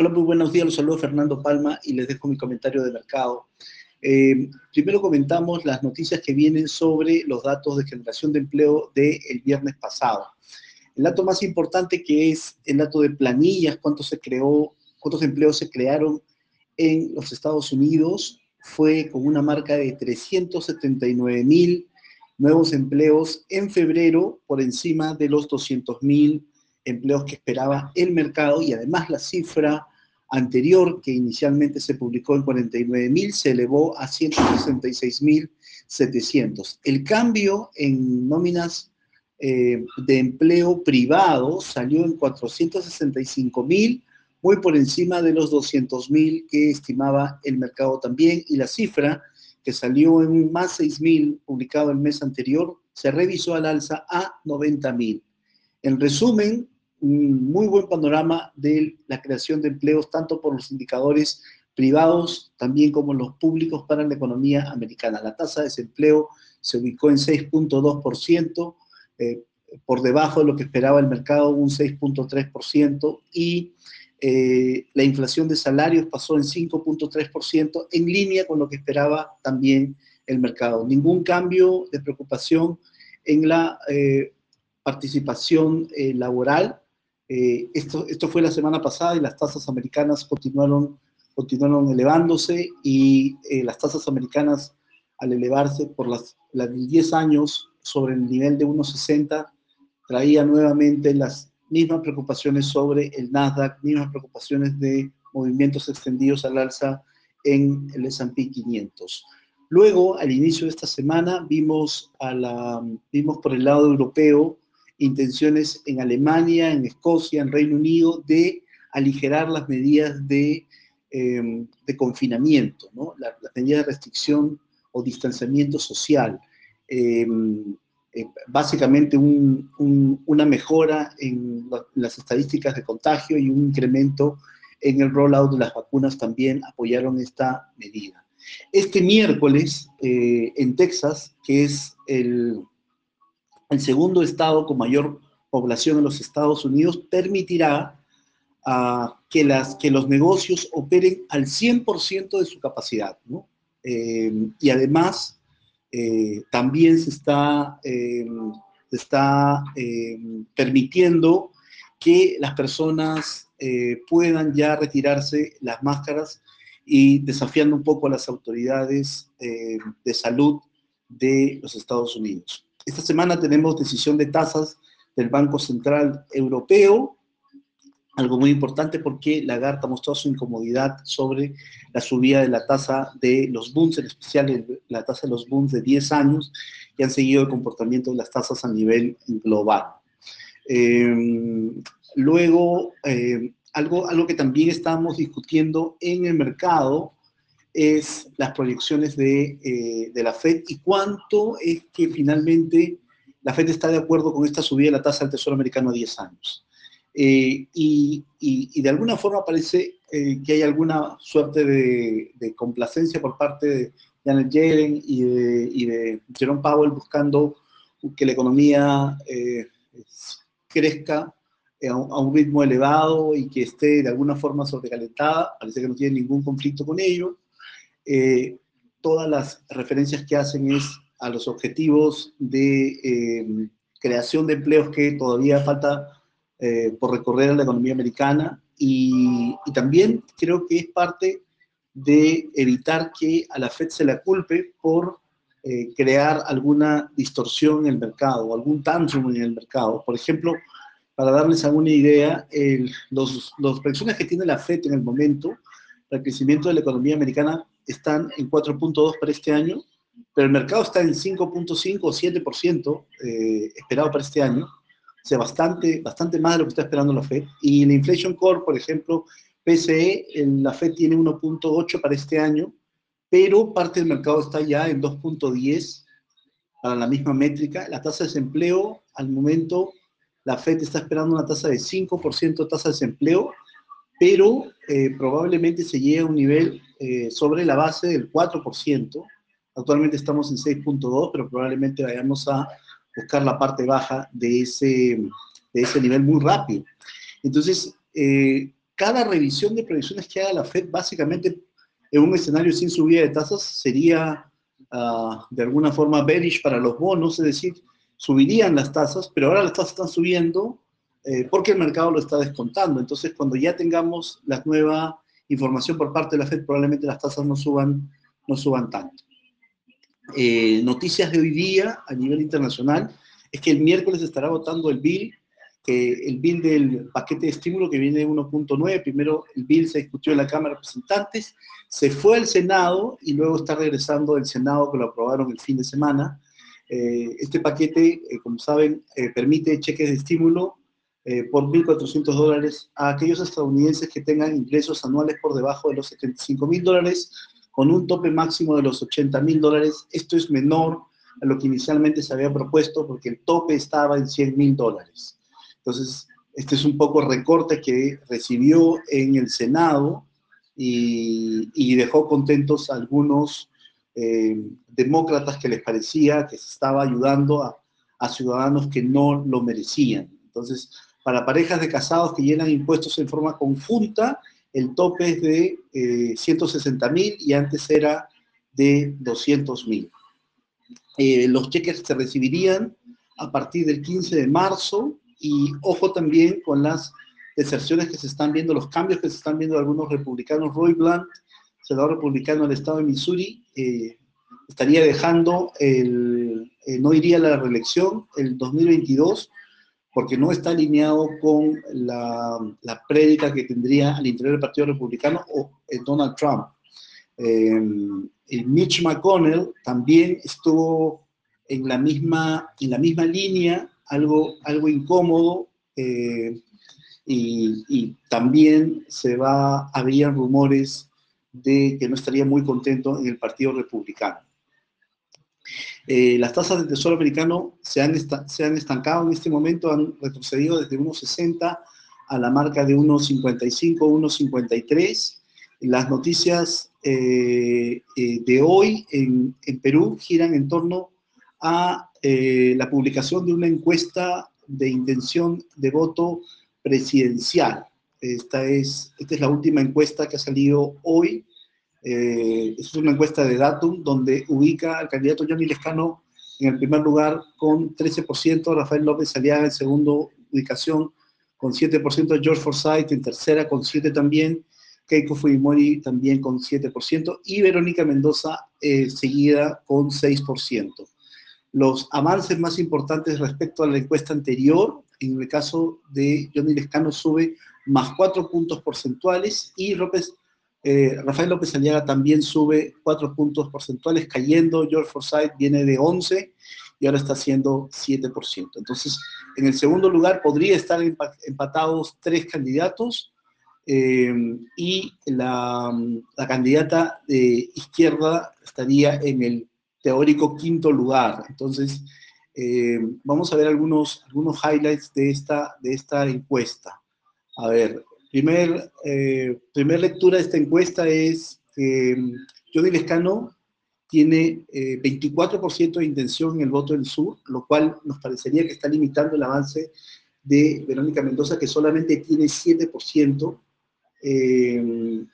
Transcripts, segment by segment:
Hola, muy buenos días. Los saludo Fernando Palma y les dejo mi comentario de mercado. Eh, primero comentamos las noticias que vienen sobre los datos de generación de empleo del viernes pasado. El dato más importante que es el dato de planillas, se creó, cuántos empleos se crearon en los Estados Unidos, fue con una marca de 379 mil nuevos empleos en febrero, por encima de los 200 mil empleos que esperaba el mercado y además la cifra anterior, que inicialmente se publicó en 49.000, se elevó a 166.700. El cambio en nóminas eh, de empleo privado salió en 465.000, muy por encima de los 200.000 que estimaba el mercado también, y la cifra que salió en más 6.000 publicado el mes anterior, se revisó al alza a 90.000. En resumen, un muy buen panorama de la creación de empleos, tanto por los indicadores privados, también como los públicos para la economía americana. La tasa de desempleo se ubicó en 6.2%, eh, por debajo de lo que esperaba el mercado, un 6.3%, y eh, la inflación de salarios pasó en 5.3%, en línea con lo que esperaba también el mercado. Ningún cambio de preocupación en la eh, participación laboral, eh, esto, esto fue la semana pasada y las tasas americanas continuaron, continuaron elevándose y eh, las tasas americanas al elevarse por las, las 10 años sobre el nivel de 1,60 traía nuevamente las mismas preocupaciones sobre el Nasdaq, mismas preocupaciones de movimientos extendidos al alza en el S&P 500. Luego, al inicio de esta semana, vimos, a la, vimos por el lado europeo intenciones en Alemania, en Escocia, en Reino Unido, de aligerar las medidas de, em, confinamiento, las medidas de restricción o distanciamiento social. Em, eh, básicamente una mejora en las estadísticas de contagio y un incremento en el rollout de las vacunas también apoyaron esta medida. Este miércoles eh, en Texas, que es el el segundo estado con mayor población en los Estados Unidos, permitirá ah, que, los negocios operen al 100% de su capacidad. Eh, y además, eh, también se está, eh, está permitiendo que las personas puedan ya retirarse las máscaras y desafiando un poco a las autoridades de salud de los Estados Unidos. Esta semana tenemos decisión de tasas del Banco Central Europeo, algo muy importante porque Lagarde ha su incomodidad sobre la subida de la tasa de los bonds, en especial la tasa de los bonds de 10 años, que han seguido el comportamiento de las tasas a nivel global. Em, luego, em, algo, algo que también estábamos discutiendo en el mercado es las proyecciones eh, de, la FED y cuánto es que finalmente la FED está de acuerdo con esta subida de la tasa del Tesoro americano a 10 años. Eh, y, de alguna forma parece eh, que hay alguna suerte de, complacencia por parte de Janet Yellen y de, Jerome Powell buscando que la economía crezca a un, a un, ritmo elevado y que esté de alguna forma sobrecalentada. Parece que no tiene ningún conflicto con ello. Eh, todas las referencias que hacen es a los objetivos de eh, creación de empleos que todavía falta eh, por recorrer a la economía americana y, también creo que es parte de evitar que a la Fed se la culpe por crear alguna distorsión en el mercado algún tantrum en el mercado. Por ejemplo, para darles alguna idea, los, los proyecciones que tiene la Fed en el momento, el crecimiento de la economía americana están en 4.2 para este año, pero el mercado está en 5.5 o 7% eh, esperado para este año, o sea, bastante, bastante más de lo que está esperando la Fed. Y la Inflation Core, por ejemplo, PCE, la Fed tiene 1.8 para este año, pero parte del mercado está ya en 2.10 para la misma métrica. La tasa de desempleo, al momento, la Fed está esperando una tasa de 5% de tasa de desempleo, pero eh, probablemente se llegue a un nivel eh, sobre la base del 4%. Actualmente estamos en 6.2, pero probablemente vayamos a buscar la parte baja de ese, de ese nivel muy rápido. Entonces, eh, cada revisión de previsiones que haga la Fed, básicamente en un escenario sin subida de tasas, sería ah, de alguna forma bearish para los bonos, es decir, subirían las tasas, pero ahora las tasas están subiendo eh, porque el mercado lo está descontando. Entonces, cuando ya tengamos la nueva información por parte de la Fed, probablemente las tasas no suban, no suban tanto. Eh, noticias de hoy día a nivel internacional es que el miércoles estará votando el bill, que el bill del paquete de estímulo que viene de 1.9. Primero el bill se discutió en la Cámara de Representantes, se fue al Senado y luego está regresando del Senado que lo aprobaron el fin de semana. Eh, este paquete, como saben, permite cheques de estímulo por 1.400 dólares a aquellos estadounidenses que tengan ingresos anuales por debajo de los 75 mil dólares con un tope máximo de los 80 mil dólares. Esto es menor a lo que inicialmente se había propuesto porque el tope estaba en 100 mil dólares. Entonces, este es un poco recorte que recibió en el Senado y, dejó contentos a algunos eh, demócratas que les parecía que se estaba ayudando a, a ciudadanos que no lo merecían. Entonces, para parejas de casados que llenan impuestos en forma conjunta, el tope es de 160 eh, mil y antes era de 200 mil. Eh, los cheques se recibirían a partir del 15 de marzo y ojo también con las deserciones que se están viendo, los cambios que se están viendo de algunos republicanos. Roy Blunt, senador republicano del estado de Missouri, eh, estaría dejando, el, no iría a la reelección el 2022 porque no está alineado con la, la prédica que tendría al interior del Partido Republicano o Donald Trump. Eh, Mitch McConnell también estuvo en la misma, en la misma línea, algo, algo incómodo, eh, y, y, también se va, habían rumores de que no estaría muy contento en el Partido Republicano. Eh, las tasas del Tesoro americano se han, estancado en este momento, han retrocedido desde 1,60 a la marca de 1,55, 1,53. Las noticias eh, eh, de hoy en, en, Perú giran en torno a la publicación de una encuesta de intención de voto presidencial. Esta es, esta es la última encuesta que ha salido hoy eh, es una encuesta de Datum donde ubica al candidato Johnny Lescano en el primer lugar con 13%, Rafael López Aliaga en segunda ubicación con 7%, George Forsyth en tercera con 7% también, Keiko Fujimori también con 7% y Verónica Mendoza eh, seguida con 6%. Los avances más importantes respecto a la encuesta anterior, en el caso de Johnny Lescano sube más 4 puntos porcentuales y López eh, Rafael López Aliaga también sube cuatro puntos porcentuales, cayendo. George Forsyth viene de 11 y ahora está haciendo 7%. Entonces, en el segundo lugar podría estar empatados tres candidatos eh, y la, candidata de izquierda estaría en el teórico quinto lugar. Entonces, eh, vamos a ver algunos, algunos highlights de esta, de esta encuesta. A ver, Primer, eh, lectura de esta encuesta es mm, Johnny Lescano tiene 24% eh, de intención en el voto del sur, lo cual nos parecería que está limitando el avance de Verónica Mendoza, que solamente tiene 7%. Eh,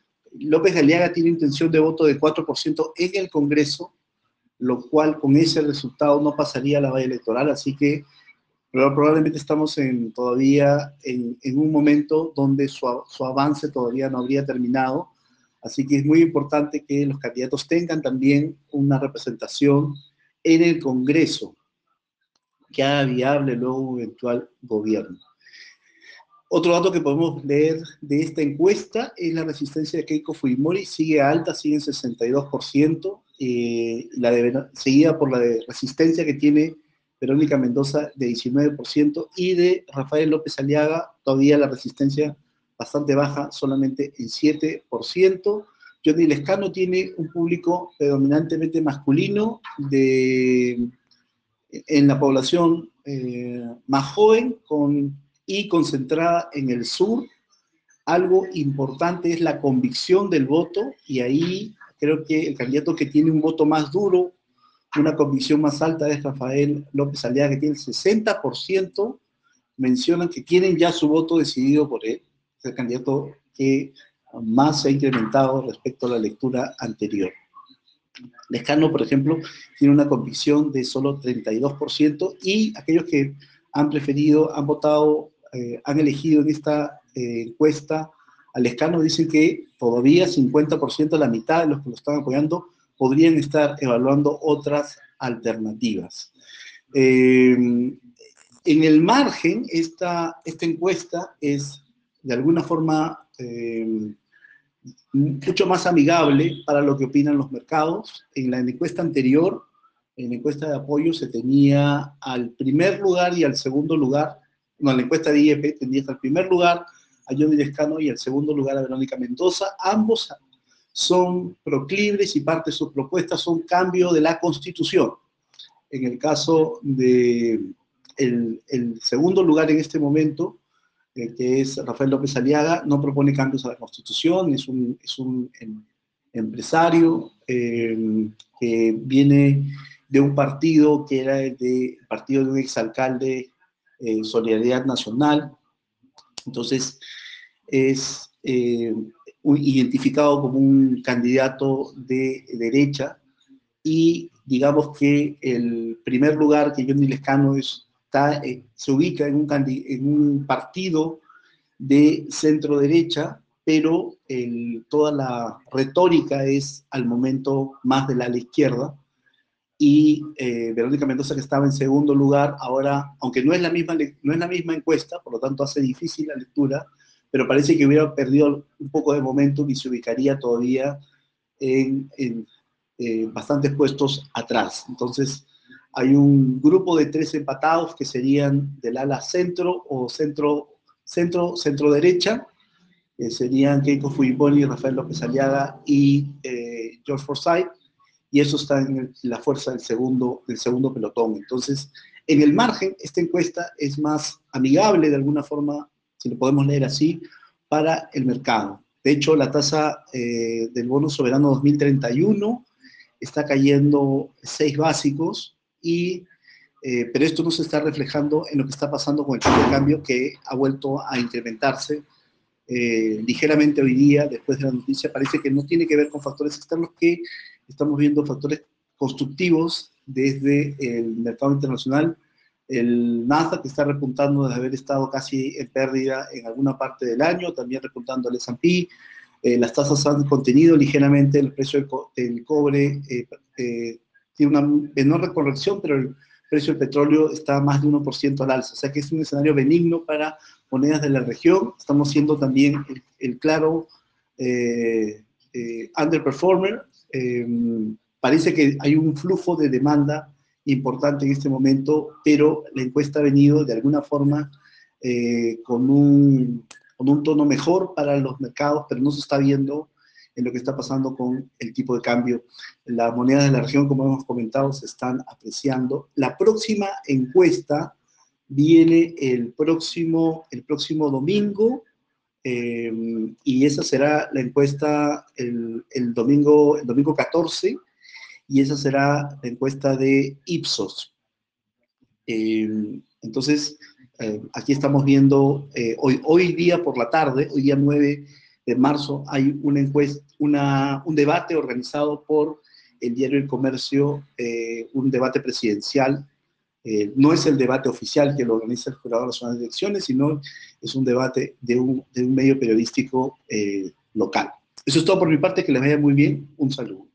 López Galeaga tiene intención de voto de 4% en el Congreso, lo cual con ese resultado no pasaría a la valla electoral, así que pero probablemente estamos en, todavía en, un momento donde su, avance todavía no habría terminado, así que es muy importante que los candidatos tengan también una representación en el Congreso que haga viable luego un eventual gobierno. Otro dato que podemos leer de esta encuesta es la resistencia de Keiko Fujimori, sigue alta, sigue en 62%, eh, la seguida por la de resistencia que tiene Verónica Mendoza de 19% y de Rafael López Aliaga, todavía la resistencia bastante baja, solamente en 7%. Johnny Lescano tiene un público predominantemente masculino de, en la población eh, más joven con, y concentrada en el sur. Algo importante es la convicción del voto y ahí creo que el candidato que tiene un voto más duro una convicción más alta es Rafael López Aliaga, que tiene el 60% mencionan que tienen ya su voto decidido por él, el candidato que más se ha incrementado respecto a la lectura anterior. Lescano, por ejemplo, tiene una convicción de solo 32% y aquellos que han preferido, han votado, eh, han elegido en esta eh, encuesta a Lescano dicen que todavía 50%, la mitad de los que lo están apoyando, podrían estar evaluando otras alternativas. Eh, en el margen, esta, esta encuesta es de alguna forma mucho más amigable para lo que opinan los mercados. En la encuesta anterior, en la encuesta de apoyo, se tenía al primer lugar y al segundo lugar, no, en la encuesta de IEP tenía el primer lugar a Johnny Descano y al segundo lugar a Verónica Mendoza. Ambos son proclives y parte de sus propuestas son cambio de la Constitución. En el caso de el, segundo lugar en este momento, eh, que es Rafael López Aliaga, no propone cambios a la Constitución, es un, es un em, empresario eh, que viene de un partido que era el, de, partido de un exalcalde eh, Solidaridad Nacional, entonces es identificado como un candidato de derecha y digamos que el primer lugar que Johnny Lescano es eh, se ubica en un, partido de centro derecha, pero toda la retórica es al momento más de la izquierda. Y eh, Verónica Mendoza, que estaba en segundo lugar, ahora, aunque no es, la misma, no es la misma encuesta, por lo tanto hace difícil la lectura, pero parece que hubiera perdido un poco de momento y se ubicaría todavía en, eh, bastantes puestos atrás. Entonces, hay un grupo de tres empatados que serían del ala centro o centro, centro, centro derecha, que serían Keiko Fujimori, Rafael López Aliaga y eh, George Forsyth, y eso está en la fuerza del segundo, del segundo pelotón. Entonces, en el margen, esta encuesta es más amigable de alguna forma, si lo podemos leer así, para el mercado. De hecho, la tasa eh, del bono soberano 2031 está cayendo seis básicos, y, eh, pero esto no se está reflejando en lo que está pasando con el tipo de cambio que ha vuelto a incrementarse eh, ligeramente hoy día, después de la noticia, parece que no tiene que ver con factores externos, que estamos viendo factores constructivos desde el mercado internacional. El Nasdaq está repuntando desde haber estado casi en pérdida en alguna parte del año, también repuntando el S&P. Eh, las tasas han contenido ligeramente el precio del, cobre, tiene una enorme corrección, pero el precio del petróleo está más de 1% al alza. O sea que es un escenario benigno para monedas de la región. Estamos siendo también el, claro eh, eh, underperformer. Eh, parece que hay un flujo de demanda importante en este momento, pero la encuesta ha venido de alguna forma con, un, con un tono mejor para los mercados, pero no se está viendo en lo que está pasando con el tipo de cambio. Las monedas de la región, como hemos comentado, se están apreciando. La próxima encuesta viene el próximo, el próximo domingo, eh, y esa será la encuesta el, domingo, el domingo 14, y esa será la encuesta de Ipsos. Eh, entonces, eh, aquí estamos viendo, hoy, hoy día por la tarde, hoy día 9 de marzo hay una encuesta, una, un debate organizado por el diario El Comercio, eh, un debate presidencial. Eh, no es el debate oficial que lo organiza el Jurado Nacional de Elecciones, sino es un debate de un, de un medio periodístico eh, local. Eso es todo por mi parte, que les vaya muy bien. Un saludo.